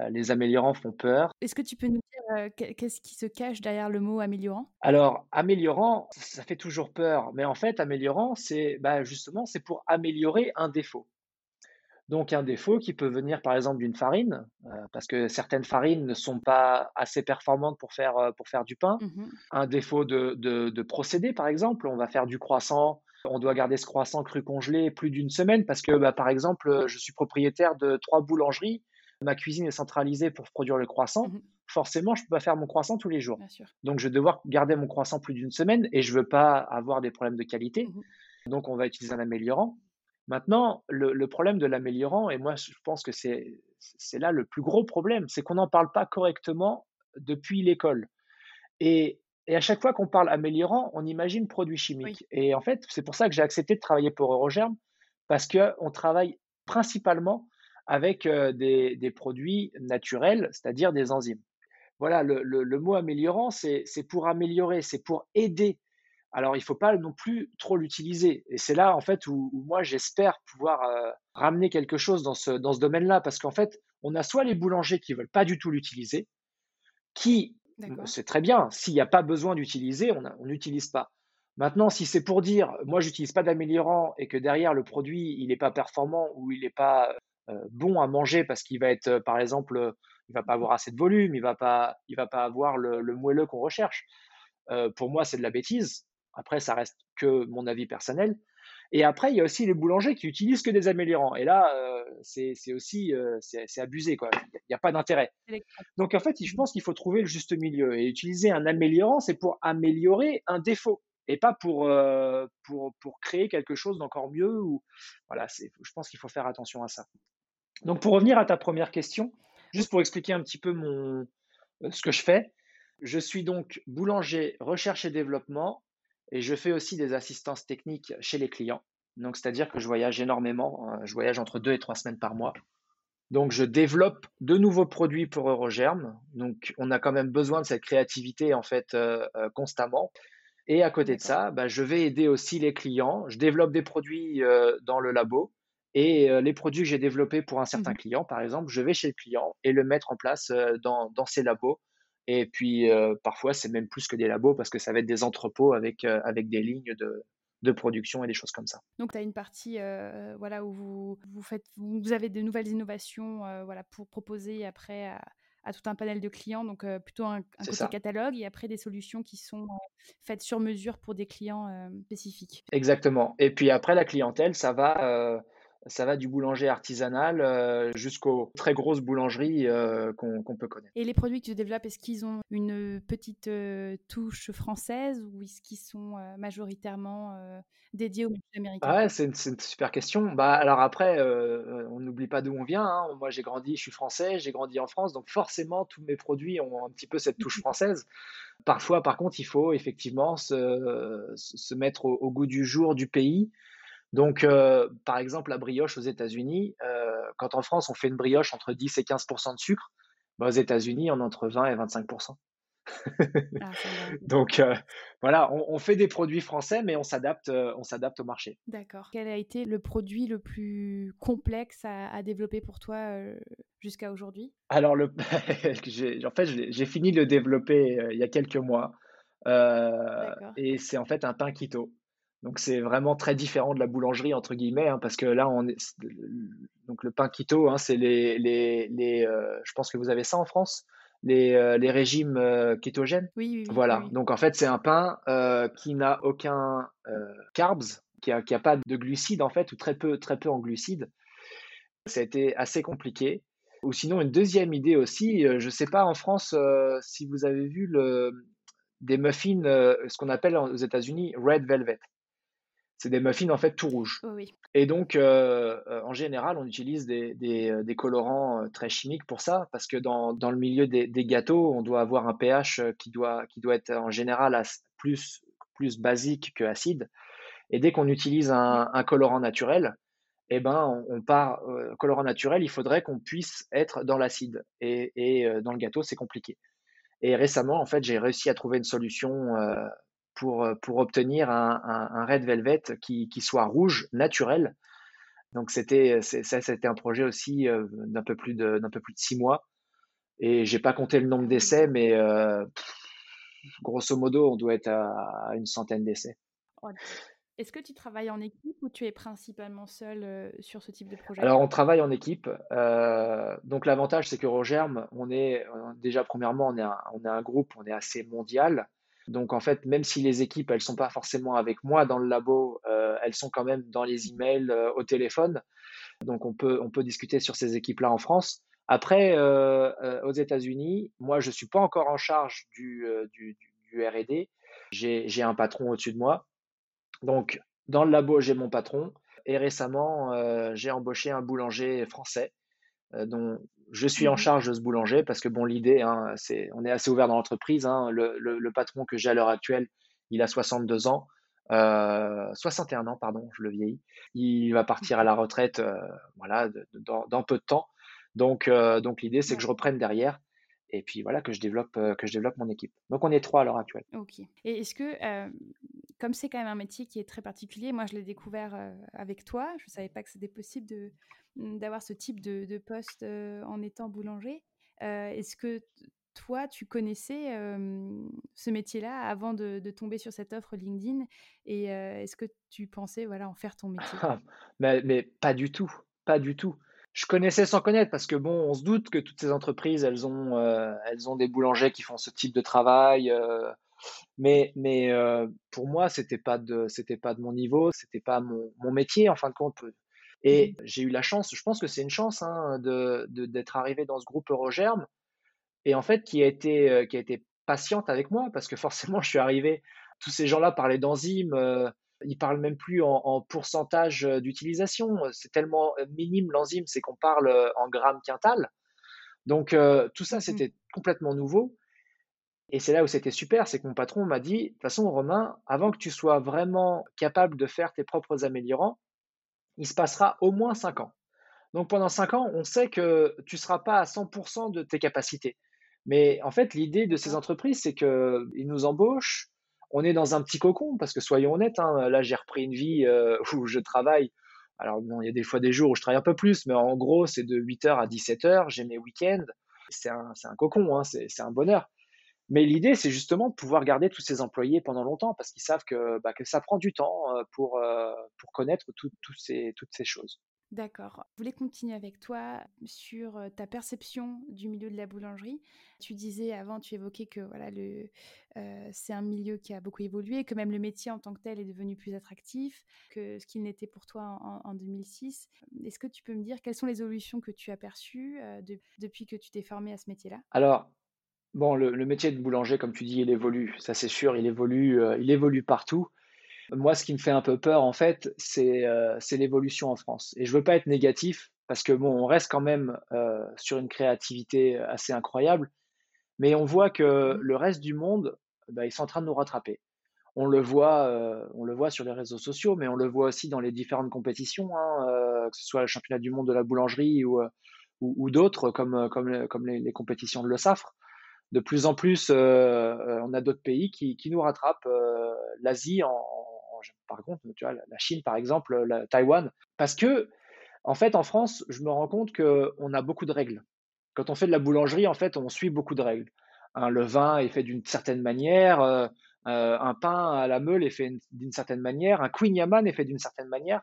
Euh, les améliorants font peur. Est-ce que tu peux nous dire euh, qu'est-ce qui se cache derrière le mot améliorant? Alors, améliorant, ça fait toujours peur. Mais en fait, améliorant, c'est bah, justement, c'est pour améliorer un défaut. Donc un défaut qui peut venir par exemple d'une farine, euh, parce que certaines farines ne sont pas assez performantes pour faire, euh, pour faire du pain. Mmh un défaut de, de, procédé par exemple, on va faire du croissant, on doit garder ce croissant cru congelé plus d'une semaine parce que bah, par exemple je suis propriétaire de trois boulangeries, ma cuisine est centralisée pour produire le croissant. Mmh Forcément, je ne peux pas faire mon croissant tous les jours. Donc je vais devoir garder mon croissant plus d'une semaine et je ne veux pas avoir des problèmes de qualité. Mmh Donc on va utiliser un améliorant. Maintenant, le, problème de l'améliorant, et moi je pense que c'est là le plus gros problème, c'est qu'on n'en parle pas correctement depuis l'école. Et, à chaque fois qu'on parle améliorant, on imagine produit chimique. Et en fait, c'est pour ça que j'ai accepté de travailler pour Eurogerm, parce qu'on travaille principalement avec euh, des, produits naturels, c'est-à-dire des enzymes. Voilà, le, le mot améliorant, c'est pour améliorer, c'est pour aider alors il ne faut pas non plus trop l'utiliser. Et c'est là en fait où, moi j'espère pouvoir euh, ramener quelque chose dans ce, dans ce domaine-là, parce qu'en fait on a soit les boulangers qui veulent pas du tout l'utiliser, qui c'est très bien. S'il n'y a pas besoin d'utiliser, on n'utilise pas. Maintenant, si c'est pour dire, moi, j'utilise pas d'améliorant et que derrière le produit, il n'est pas performant ou il n'est pas euh, bon à manger parce qu'il va être, euh, par exemple, il va pas avoir assez de volume, il va pas, il va pas avoir le, moelleux qu'on recherche. Euh, pour moi, c'est de la bêtise. Après, ça reste que mon avis personnel. Et après, il y a aussi les boulangers qui utilisent que des améliorants. Et là, c'est aussi c'est abusé. Quoi. Il n'y a pas d'intérêt. Donc, en fait, je pense qu'il faut trouver le juste milieu. Et utiliser un améliorant, c'est pour améliorer un défaut et pas pour, pour, pour créer quelque chose d'encore mieux. Ou, voilà, je pense qu'il faut faire attention à ça. Donc, pour revenir à ta première question, juste pour expliquer un petit peu mon, ce que je fais, je suis donc boulanger recherche et développement et je fais aussi des assistances techniques chez les clients. Donc, c'est-à-dire que je voyage énormément. Euh, je voyage entre deux et trois semaines par mois. Donc, je développe de nouveaux produits pour Eurogerm. Donc, on a quand même besoin de cette créativité, en fait, euh, euh, constamment. Et à côté de ça, bah, je vais aider aussi les clients. Je développe des produits dans le labo. Et les produits que j'ai développés pour un certain mmh client, par exemple, je vais chez le client et le mettre en place dans, dans ses labos et puis, parfois, c'est même plus que des labos parce que ça va être des entrepôts avec, avec des lignes de, de production et des choses comme ça. Donc, tu as une partie voilà, où vous, vous, faites, vous avez de nouvelles innovations voilà, pour proposer après à, tout un panel de clients, donc plutôt un, côté catalogue et après des solutions qui sont faites sur mesure pour des clients spécifiques. Exactement. Et puis après, la clientèle, ça va ça va du boulanger artisanal euh, jusqu'aux très grosses boulangeries euh, qu'on peut connaître. Et les produits que tu développes, est-ce qu'ils ont une petite euh, touche française ou est-ce qu'ils sont majoritairement dédiés aux marché américains ah C'est une, super question. Bah, alors après, on n'oublie pas d'où on vient. Hein. Moi, j'ai grandi, je suis français, j'ai grandi en France, donc forcément, tous mes produits ont un petit peu cette touche [LAUGHS] française. Parfois, par contre, il faut effectivement se, se mettre au, goût du jour du pays. Donc, euh, par exemple, la brioche aux États-Unis, euh, quand en France on fait une brioche entre 10 et 15% de sucre, bah, aux États-Unis on est entre 20 et 25 ah, [LAUGHS] Donc euh, voilà, on, fait des produits français, mais on s'adapte, on s'adapte au marché. D'accord. Quel a été le produit le plus complexe à, développer pour toi jusqu'à aujourd'hui? Alors, le... [LAUGHS] en fait, j'ai fini de le développer il y a quelques mois. et c'est en fait un pain keto. Donc c'est vraiment très différent de la boulangerie entre guillemets, hein, parce que là on est donc le pain keto, hein, c'est les, les, les euh, je pense que vous avez ça en France, les, euh, les régimes euh, kétogènes. Oui, oui, Voilà. Donc en fait c'est un pain qui n'a aucun carbs, qui a, qui a pas de glucides en fait ou très peu très peu en glucides. Ça a été assez compliqué. Ou sinon une deuxième idée aussi, je sais pas en France si vous avez vu le des muffins, ce qu'on appelle aux États-Unis red velvet c'est des muffins en fait tout rouges. Et donc, euh, euh, en général, on utilise des, des, euh, des, colorants très chimiques pour ça, parce que dans, dans le milieu des, des, gâteaux, on doit avoir un pH qui doit, qui doit être en général plus, plus basique que acide. Et dès qu'on utilise un, un, colorant naturel, eh ben, on, part colorant naturel, il faudrait qu'on puisse être dans l'acide. Et, et dans le gâteau, c'est compliqué. Et récemment, en fait, j'ai réussi à trouver une solution pour, euh, pour obtenir un, un, red velvet qui, qui, soit rouge, naturel. Donc c'était ça, c'était un projet aussi euh, d'un peu plus de d'un peu plus de six mois. Et j'ai pas compté le nombre d'essais, mais euh, grosso modo, on doit être à, une centaine d'essais. Est-ce que tu travailles en équipe ou tu es principalement seul sur ce type de projet? Alors, on travaille en équipe. donc, l'avantage, c'est que Rogerme, on est déjà, premièrement, on est, un, on est un groupe, on est assez mondial. Donc en fait, même si les équipes, elles sont pas forcément avec moi dans le labo, euh, elles sont quand même dans les emails, euh, au téléphone. Donc on peut, discuter sur ces équipes-là en France. Après, euh, aux États-Unis, moi, je suis pas encore en charge du R&D. J'ai un patron au-dessus de moi. Donc dans le labo, j'ai mon patron. Et récemment, j'ai embauché un boulanger français dont je suis en mmh charge de ce boulanger parce que bon, l'idée, hein, c'est, on est assez ouvert dans l'entreprise. Hein. le, le, patron que j'ai à l'heure actuelle, il a 62 ans, euh, 61 ans, pardon, je le vieillis. Il va partir à la retraite, euh, voilà, dans, dans, peu de temps. Donc, euh, donc l'idée, c'est que je reprenne derrière et puis voilà que je développe euh, que je développe mon équipe. Donc on est trois à l'heure actuelle. Ok. Et est-ce que comme c'est quand même un métier qui est très particulier, moi je l'ai découvert avec toi, je savais pas que c'était possible de d'avoir ce type de, poste en étant boulanger. Est-ce que toi, tu connaissais ce métier-là avant de, tomber sur cette offre LinkedIn? Et est-ce que tu pensais voilà, en faire ton métier [LAUGHS] mais, pas du tout, pas du tout. Je connaissais sans connaître parce que bon, on se doute que toutes ces entreprises, elles ont, elles ont des boulangers qui font ce type de travail. mais mais pour moi, c'était pas de, pas de mon niveau, c'était pas mon, mon métier en fin de compte. Et mmh. j'ai eu la chance, je pense que c'est une chance hein, de, d'être arrivé dans ce groupe Eurogerm et en fait qui a été, euh, qui a été patiente avec moi parce que forcément je suis arrivé, tous ces gens-là parlaient d'enzymes, euh, ils parlent même plus en, pourcentage euh, d'utilisation, c'est tellement minime l'enzyme, c'est qu'on parle en grammes quintal. Donc tout ça mmh c'était complètement nouveau. Et c'est là où c'était super, c'est que mon patron m'a dit, de toute façon Romain, avant que tu sois vraiment capable de faire tes propres améliorants, il se passera au moins 5 ans. Donc pendant 5 ans, on sait que tu ne seras pas à 100% de tes capacités. Mais en fait, l'idée de ces entreprises, c'est qu'ils nous embauchent. On est dans un petit cocon, parce que soyons honnêtes, hein, là j'ai repris une vie euh, [LAUGHS] où je travaille. Alors il y a des fois des jours où je travaille un peu plus, mais en gros, c'est de 8h à 17h, j'ai mes week-ends. C'est un, un, cocon, hein, c'est un bonheur. Mais l'idée, c'est justement de pouvoir garder tous ces employés pendant longtemps, parce qu'ils savent que, bah, que ça prend du temps euh, pour, euh, pour connaître ces, toutes ces choses. D'accord. Je voulais continuer avec toi sur ta perception du milieu de la boulangerie. Tu disais avant, tu évoquais que voilà, le, c'est un milieu qui a beaucoup évolué, que même le métier en tant que tel est devenu plus attractif que ce qu'il n'était pour toi en, 2006. Est-ce que tu peux me dire quelles sont les évolutions que tu as perçues depuis que tu t'es formé à ce métier-là? Alors, bon, le, métier de boulanger, comme tu dis, il évolue. Ça, c'est sûr, il évolue, il évolue partout. Moi, ce qui me fait un peu peur, en fait, euh, c'est l'évolution en France. Et je veux pas être négatif, parce que bon, on reste quand même euh, sur une créativité assez incroyable, mais on voit que le reste du monde, bah, ils sont en train de nous rattraper. On le voit, euh, on le voit sur les réseaux sociaux, mais on le voit aussi dans les différentes compétitions, hein, que ce soit le championnat du monde de la boulangerie ou, d'autres, comme les, les, compétitions de Le Safre de plus en plus, on a d'autres pays qui, qui, nous rattrapent. L'Asie en, par contre, tu vois, la Chine, par exemple, la, Taïwan, parce que, en fait, en France, je me rends compte qu'on a beaucoup de règles. Quand on fait de la boulangerie, en fait, on suit beaucoup de règles. le vin est fait d'une certaine manière, euh, euh, un pain à la meule est fait d'une certaine manière, un queen yaman est fait d'une certaine manière.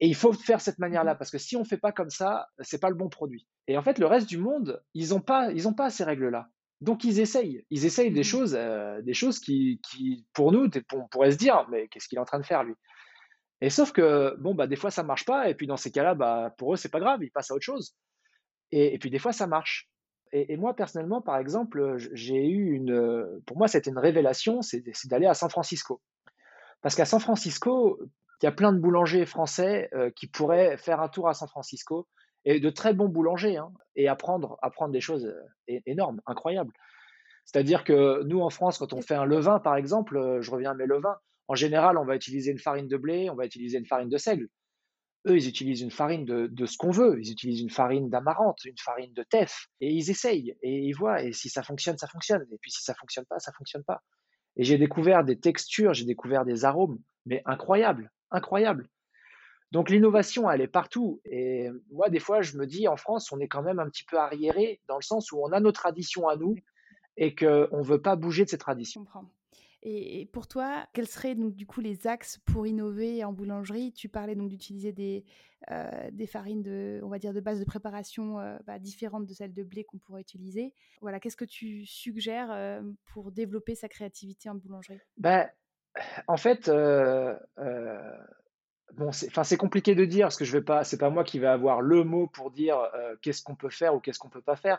Et il faut faire cette manière-là mmh parce que si on ne fait pas comme ça, c'est pas le bon produit. Et en fait, le reste du monde, ils n'ont pas, ils ont pas ces règles-là. Donc ils essayent, ils essayent des mmh choses, euh, des choses qui, qui, pour nous, on pourrait se dire, mais qu'est-ce qu'il est en train de faire lui? Et sauf que bon bah des fois ça marche pas, et puis dans ces cas-là, bah pour eux c'est pas grave, ils passent à autre chose. Et, puis des fois ça marche. Et, moi personnellement, par exemple, j'ai eu une, pour moi c'était une révélation, c'est d'aller à San Francisco, parce qu'à San Francisco, il y a plein de boulangers français euh, qui pourraient faire un tour à San Francisco et de très bons boulangers, hein, et apprendre, apprendre des choses énormes, incroyables. C'est-à-dire que nous, en France, quand on fait un levain, par exemple, je reviens à mes levains, en général, on va utiliser une farine de blé, on va utiliser une farine de seigle. Eux, ils utilisent une farine de, de ce qu'on veut. Ils utilisent une farine d'amarante, une farine de teff, et ils essayent, et ils voient, et si ça fonctionne, ça fonctionne. Et puis si ça fonctionne pas, ça fonctionne pas. Et j'ai découvert des textures, j'ai découvert des arômes, mais incroyables, incroyables. Donc l'innovation, elle est partout. Et moi, des fois, je me dis, en France, on est quand même un petit peu arriéré dans le sens où on a nos traditions à nous et qu'on ne veut pas bouger de ces traditions. Je comprends. Et pour toi, quels seraient donc du coup les axes pour innover en boulangerie? Tu parlais donc d'utiliser des, euh, des farines de, on va dire, de base de préparation euh, bah, différentes de celles de blé qu'on pourrait utiliser. Voilà, qu'est-ce que tu suggères euh, pour développer sa créativité en boulangerie? Ben, En fait, bon, c'est compliqué de dire parce que je vais pas, c'est pas moi qui vais avoir le mot pour dire euh, qu'est-ce qu'on peut faire ou qu'est-ce qu'on peut pas faire.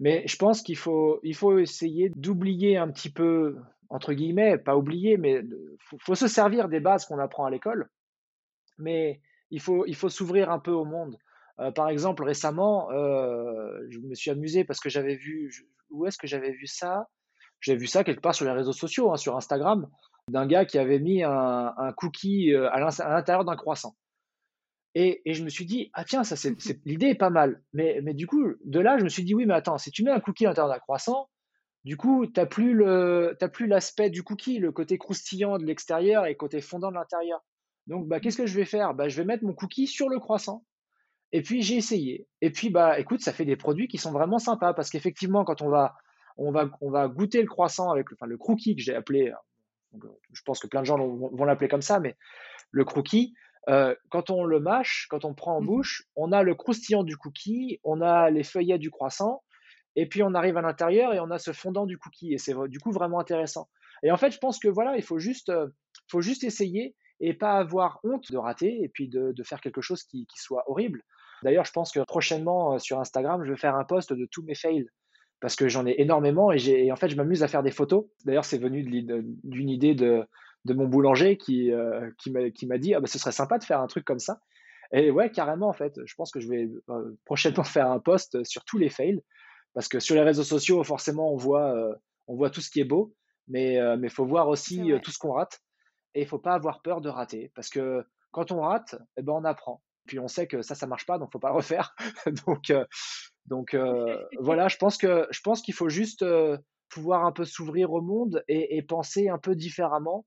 Mais je pense qu'il faut, il faut essayer d'oublier un petit peu, entre guillemets, pas oublier, mais faut, faut se servir des bases qu'on apprend à l'école. Mais il faut, il faut s'ouvrir un peu au monde. Euh, par exemple, récemment, euh, je me suis amusé parce que j'avais vu, où est-ce que j'avais vu ça? J'ai vu ça quelque part sur les réseaux sociaux, hein, sur Instagram d'un gars qui avait mis un, cookie euh, à l'intérieur d'un croissant. Et, je me suis dit, ah tiens, ça [LAUGHS] c'est, l'idée est pas mal. Mais, mais du coup, de là, je me suis dit, oui, mais attends, si tu mets un cookie à l'intérieur d'un croissant, du coup, tu n'as plus, le, plus l'aspect du cookie, le côté croustillant de l'extérieur et le côté fondant de l'intérieur. Donc, bah, qu'est-ce que je vais faire? Bah, Je vais mettre mon cookie sur le croissant. Et puis, j'ai essayé. Et puis, bah, écoute, ça fait des produits qui sont vraiment sympas parce qu'effectivement, quand on va on va, on va goûter le croissant avec enfin, le crookie que j'ai appelé, je pense que plein de gens vont, l'appeler comme ça, mais le crookie, quand on le mâche, quand on prend en mmh bouche, on a le croustillant du cookie, on a les feuillets du croissant, et puis on arrive à l'intérieur et on a ce fondant du cookie, et c'est du coup vraiment intéressant. Et en fait, je pense que voilà, il faut juste, faut juste essayer et pas avoir honte de rater et puis de, faire quelque chose qui, soit horrible. D'ailleurs, je pense que prochainement sur Instagram, je vais faire un post de tous mes fails parce que j'en ai énormément et, en fait, je m'amuse à faire des photos. D'ailleurs, c'est venu d'une idée de, mon boulanger qui, euh, qui m'a dit ah, bah, ce serait sympa de faire un truc comme ça. Et ouais, carrément, en fait, je pense que je vais euh, prochainement [LAUGHS] faire un post sur tous les fails parce que sur les réseaux sociaux, forcément, on voit, euh, on voit tout ce qui est beau, mais il faut voir aussi tout ce qu'on rate et il faut pas avoir peur de rater parce que quand on rate, eh ben, on apprend. Puis on sait que ça, ça marche pas, donc faut pas le refaire. [LAUGHS] donc, donc voilà, je pense que je pense qu'il faut juste pouvoir un peu s'ouvrir au monde et, penser un peu différemment.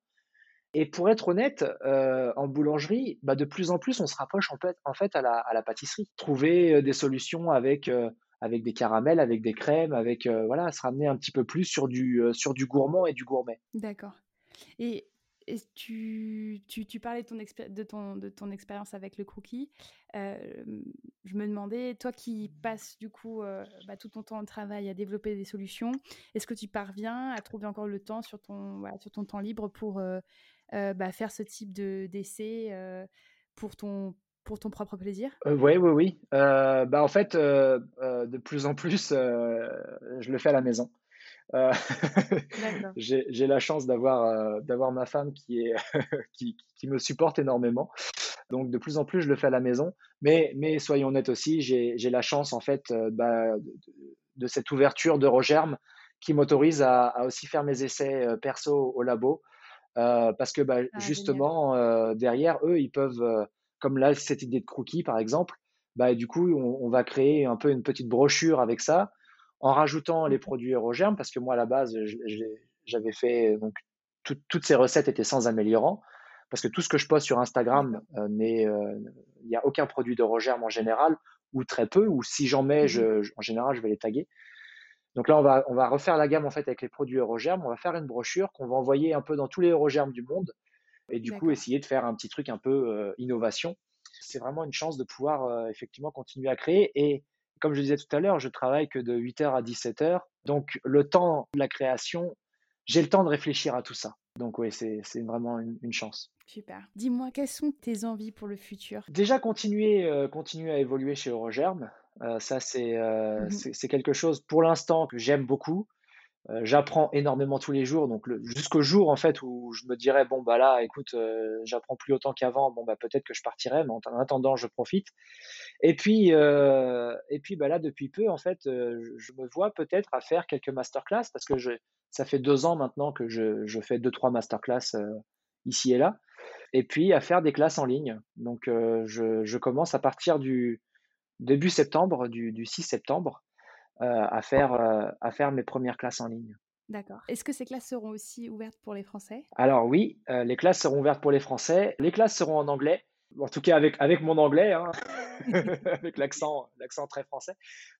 Et pour être honnête, en boulangerie, bah, de plus en plus, on se rapproche en fait, en fait à, la, à la pâtisserie. Trouver des solutions avec avec des caramels, avec des crèmes, avec voilà, se ramener un petit peu plus sur du sur du gourmand et du gourmet. D'accord. Et tu, tu, parlais de ton, de de expérience avec le cookie. je me demandais, toi qui passes du coup bah, tout ton temps de travail à développer des solutions, est-ce que tu parviens à trouver encore le temps sur ton, temps libre pour bah, faire ce type d'essai pour, ton, pour ton propre plaisir? Oui, oui, oui. bah, en fait, de plus en plus, je le fais à la maison. Euh, [LAUGHS] j'ai la chance d'avoir euh, d'avoir ma femme qui, est [LAUGHS] qui, qui, me supporte énormément. Donc de plus en plus, je le fais à la maison. Mais, mais soyons honnêtes aussi, j'ai la chance en fait euh, bah, de, cette ouverture de Rogerme qui m'autorise à, à, aussi faire mes essais perso au labo. parce que bah, ah, justement, derrière, eux, ils peuvent, comme là, cette idée de crookie par exemple, bah, du coup, on, on, va créer un peu une petite brochure avec ça en rajoutant les produits Eurogerm, parce que moi à la base, j'avais fait donc toutes ces recettes étaient sans améliorant, parce que tout ce que je poste sur Instagram euh, euh, il n'y a aucun produit d'Eurogerm en général, ou très peu, ou si j'en mets, mmh en général, je vais les taguer. Donc là, on va, on va refaire la gamme en fait avec les produits Eurogerm. On va faire une brochure qu'on va envoyer un peu dans tous les Eurogerm du monde, et du coup essayer de faire un petit truc un peu euh, innovation. C'est vraiment une chance de pouvoir effectivement continuer à créer et comme je disais tout à l'heure, je travaille que de 8h à 17h. Donc, le temps de la création, j'ai le temps de réfléchir à tout ça. Donc, oui, c'est vraiment une, chance. Super. Dis-moi, quelles sont tes envies pour le futur? Déjà, continuer, euh, continuer à évoluer chez Eurogerm. Euh, ça, euh, mmh c'est quelque chose pour l'instant que j'aime beaucoup. Euh, j'apprends énormément tous les jours, donc jusqu'au jour en fait où je me dirais bon bah là, écoute, euh, j'apprends plus autant qu'avant, bon bah peut-être que je partirai, mais en, attendant je profite. Et puis euh, et puis bah là depuis peu en fait, je me vois peut-être à faire quelques masterclass parce que ça fait deux ans maintenant que je, fais deux trois masterclass ici et là, et puis à faire des classes en ligne. Donc je, commence à partir du début septembre, du 6 septembre. Euh, à, faire, euh, à faire mes premières classes en ligne. D'accord. Est-ce que ces classes seront aussi ouvertes pour les Français? Alors oui, euh, les classes seront ouvertes pour les Français. Les classes seront en anglais, en tout cas avec, avec mon anglais, hein. [LAUGHS] avec l'accent, l'accent très français.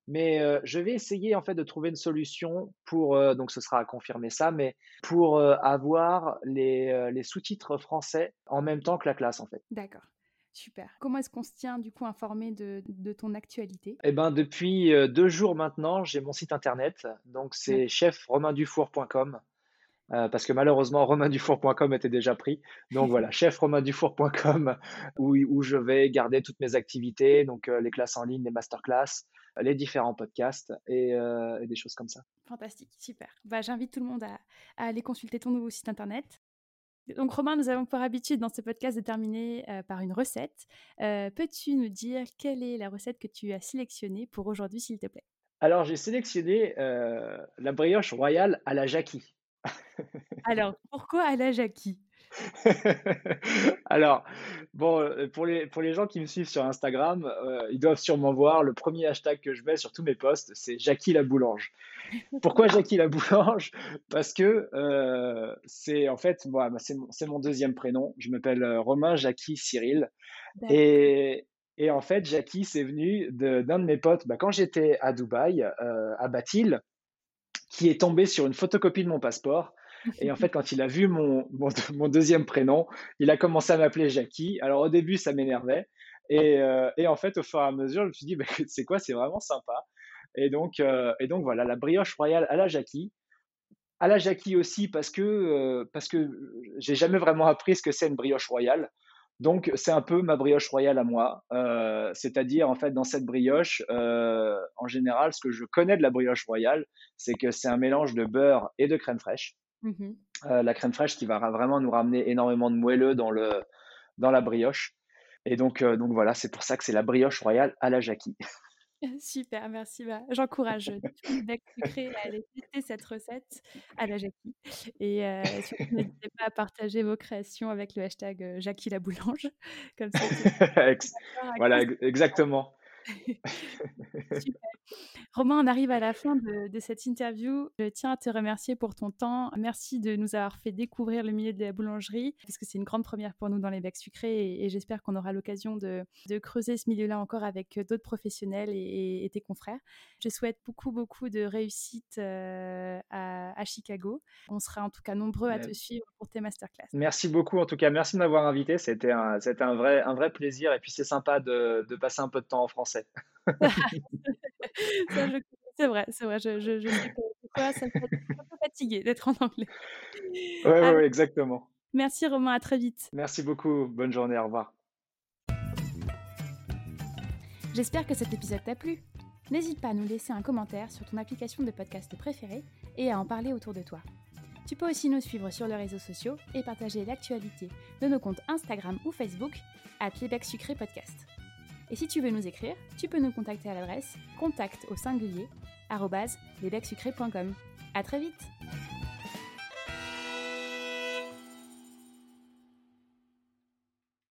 Mais je vais essayer en fait de trouver une solution pour, donc ce sera à confirmer ça, mais pour avoir les, les sous-titres français en même temps que la classe en fait. D'accord. Super. Comment est-ce qu'on se tient du coup informé de, ton actualité? Eh ben depuis euh, deux jours maintenant, j'ai mon site internet. Donc c'est chefromaindufour.com. Euh, parce que malheureusement, romaindufour.com était déjà pris. Donc voilà, [LAUGHS] chefromaindufour.com, où, où je vais garder toutes mes activités, donc euh, les classes en ligne, les masterclass, les différents podcasts et, des choses comme ça. Fantastique, super. Bah, J'invite tout le monde à, aller consulter ton nouveau site internet. Donc Romain, nous avons pour habitude dans ce podcast de terminer euh, par une recette. Euh, peux-tu nous dire quelle est la recette que tu as sélectionnée pour aujourd'hui, s'il te plaît? Alors j'ai sélectionné euh, la brioche royale à la Jackie. Alors pourquoi à la Jackie? [LAUGHS] Alors, bon, euh, pour les, pour les gens qui me suivent sur Instagram, euh, ils doivent sûrement voir le premier hashtag que je mets sur tous mes posts, c'est Jackie la boulange. Pourquoi [LAUGHS] Jackie la boulange? Parce que euh, c'est en fait, bah, c'est mon, mon, deuxième prénom. Je m'appelle Romain Jackie Cyril. Et, et, en fait, Jackie, c'est venu d'un de, mes potes bah, quand j'étais à Dubaï, à Batil. qui est tombé sur une photocopie de mon passeport. Et en fait, quand il a vu mon, [LAUGHS] mon, deuxième prénom, il a commencé à m'appeler Jackie. Alors au début, ça m'énervait. Et, euh, et, en fait, au fur et à mesure, je me suis dit, [LAUGHS] bah, c'est quoi, c'est vraiment sympa. Et donc, euh, et donc voilà, la brioche royale à la Jackie. À la Jackie aussi parce que, euh, parce que j'ai jamais vraiment appris ce que c'est une brioche royale. Donc, c'est un peu ma brioche royale à moi. Euh, c'est-à-dire, en fait, dans cette brioche, en général, ce que je connais de la brioche royale, c'est que c'est un mélange de beurre et de crème fraîche. Mmh euh, la crème fraîche qui va vraiment nous ramener énormément de moelleux dans, le, dans la brioche. Et donc, donc voilà, c'est pour ça que c'est la brioche royale à la Jackie. [LAUGHS] Super, merci. Bah, j'encourage tous les becs sucrés à aller tester cette recette à la Jackie. Et euh, surtout, n'hésitez pas à partager vos créations avec le hashtag euh, Jackie la boulange. Comme ça, [LAUGHS] voilà, exactement. [LAUGHS] Romain, on arrive à la fin de, cette interview. Je tiens à te remercier pour ton temps. Merci de nous avoir fait découvrir le milieu de la boulangerie, parce que c'est une grande première pour nous dans les becs sucrés, et, j'espère qu'on aura l'occasion de, creuser ce milieu-là encore avec d'autres professionnels et, tes confrères. Je souhaite beaucoup, beaucoup de réussite euh, à, Chicago. On sera en tout cas nombreux à te suivre pour tes masterclass. Merci beaucoup, en tout cas. Merci de m'avoir invité. C'était un, un, vrai, un vrai plaisir, et puis c'est sympa de, de passer un peu de temps en français. C'est vrai, c'est vrai. Je, je, je sais que ça me fait un peu fatigué d'être en anglais. Oui, ouais, exactement. Merci Romain, à très vite. Merci beaucoup. Bonne journée, au revoir. J'espère que cet épisode t'a plu. N'hésite pas à nous laisser un commentaire sur ton application de podcast préférée et à en parler autour de toi. Tu peux aussi nous suivre sur les réseaux sociaux et partager l'actualité de nos comptes Instagram ou Facebook à Sucré Podcast. Et si tu veux nous écrire, tu peux nous contacter à l'adresse contact au singulier. À très vite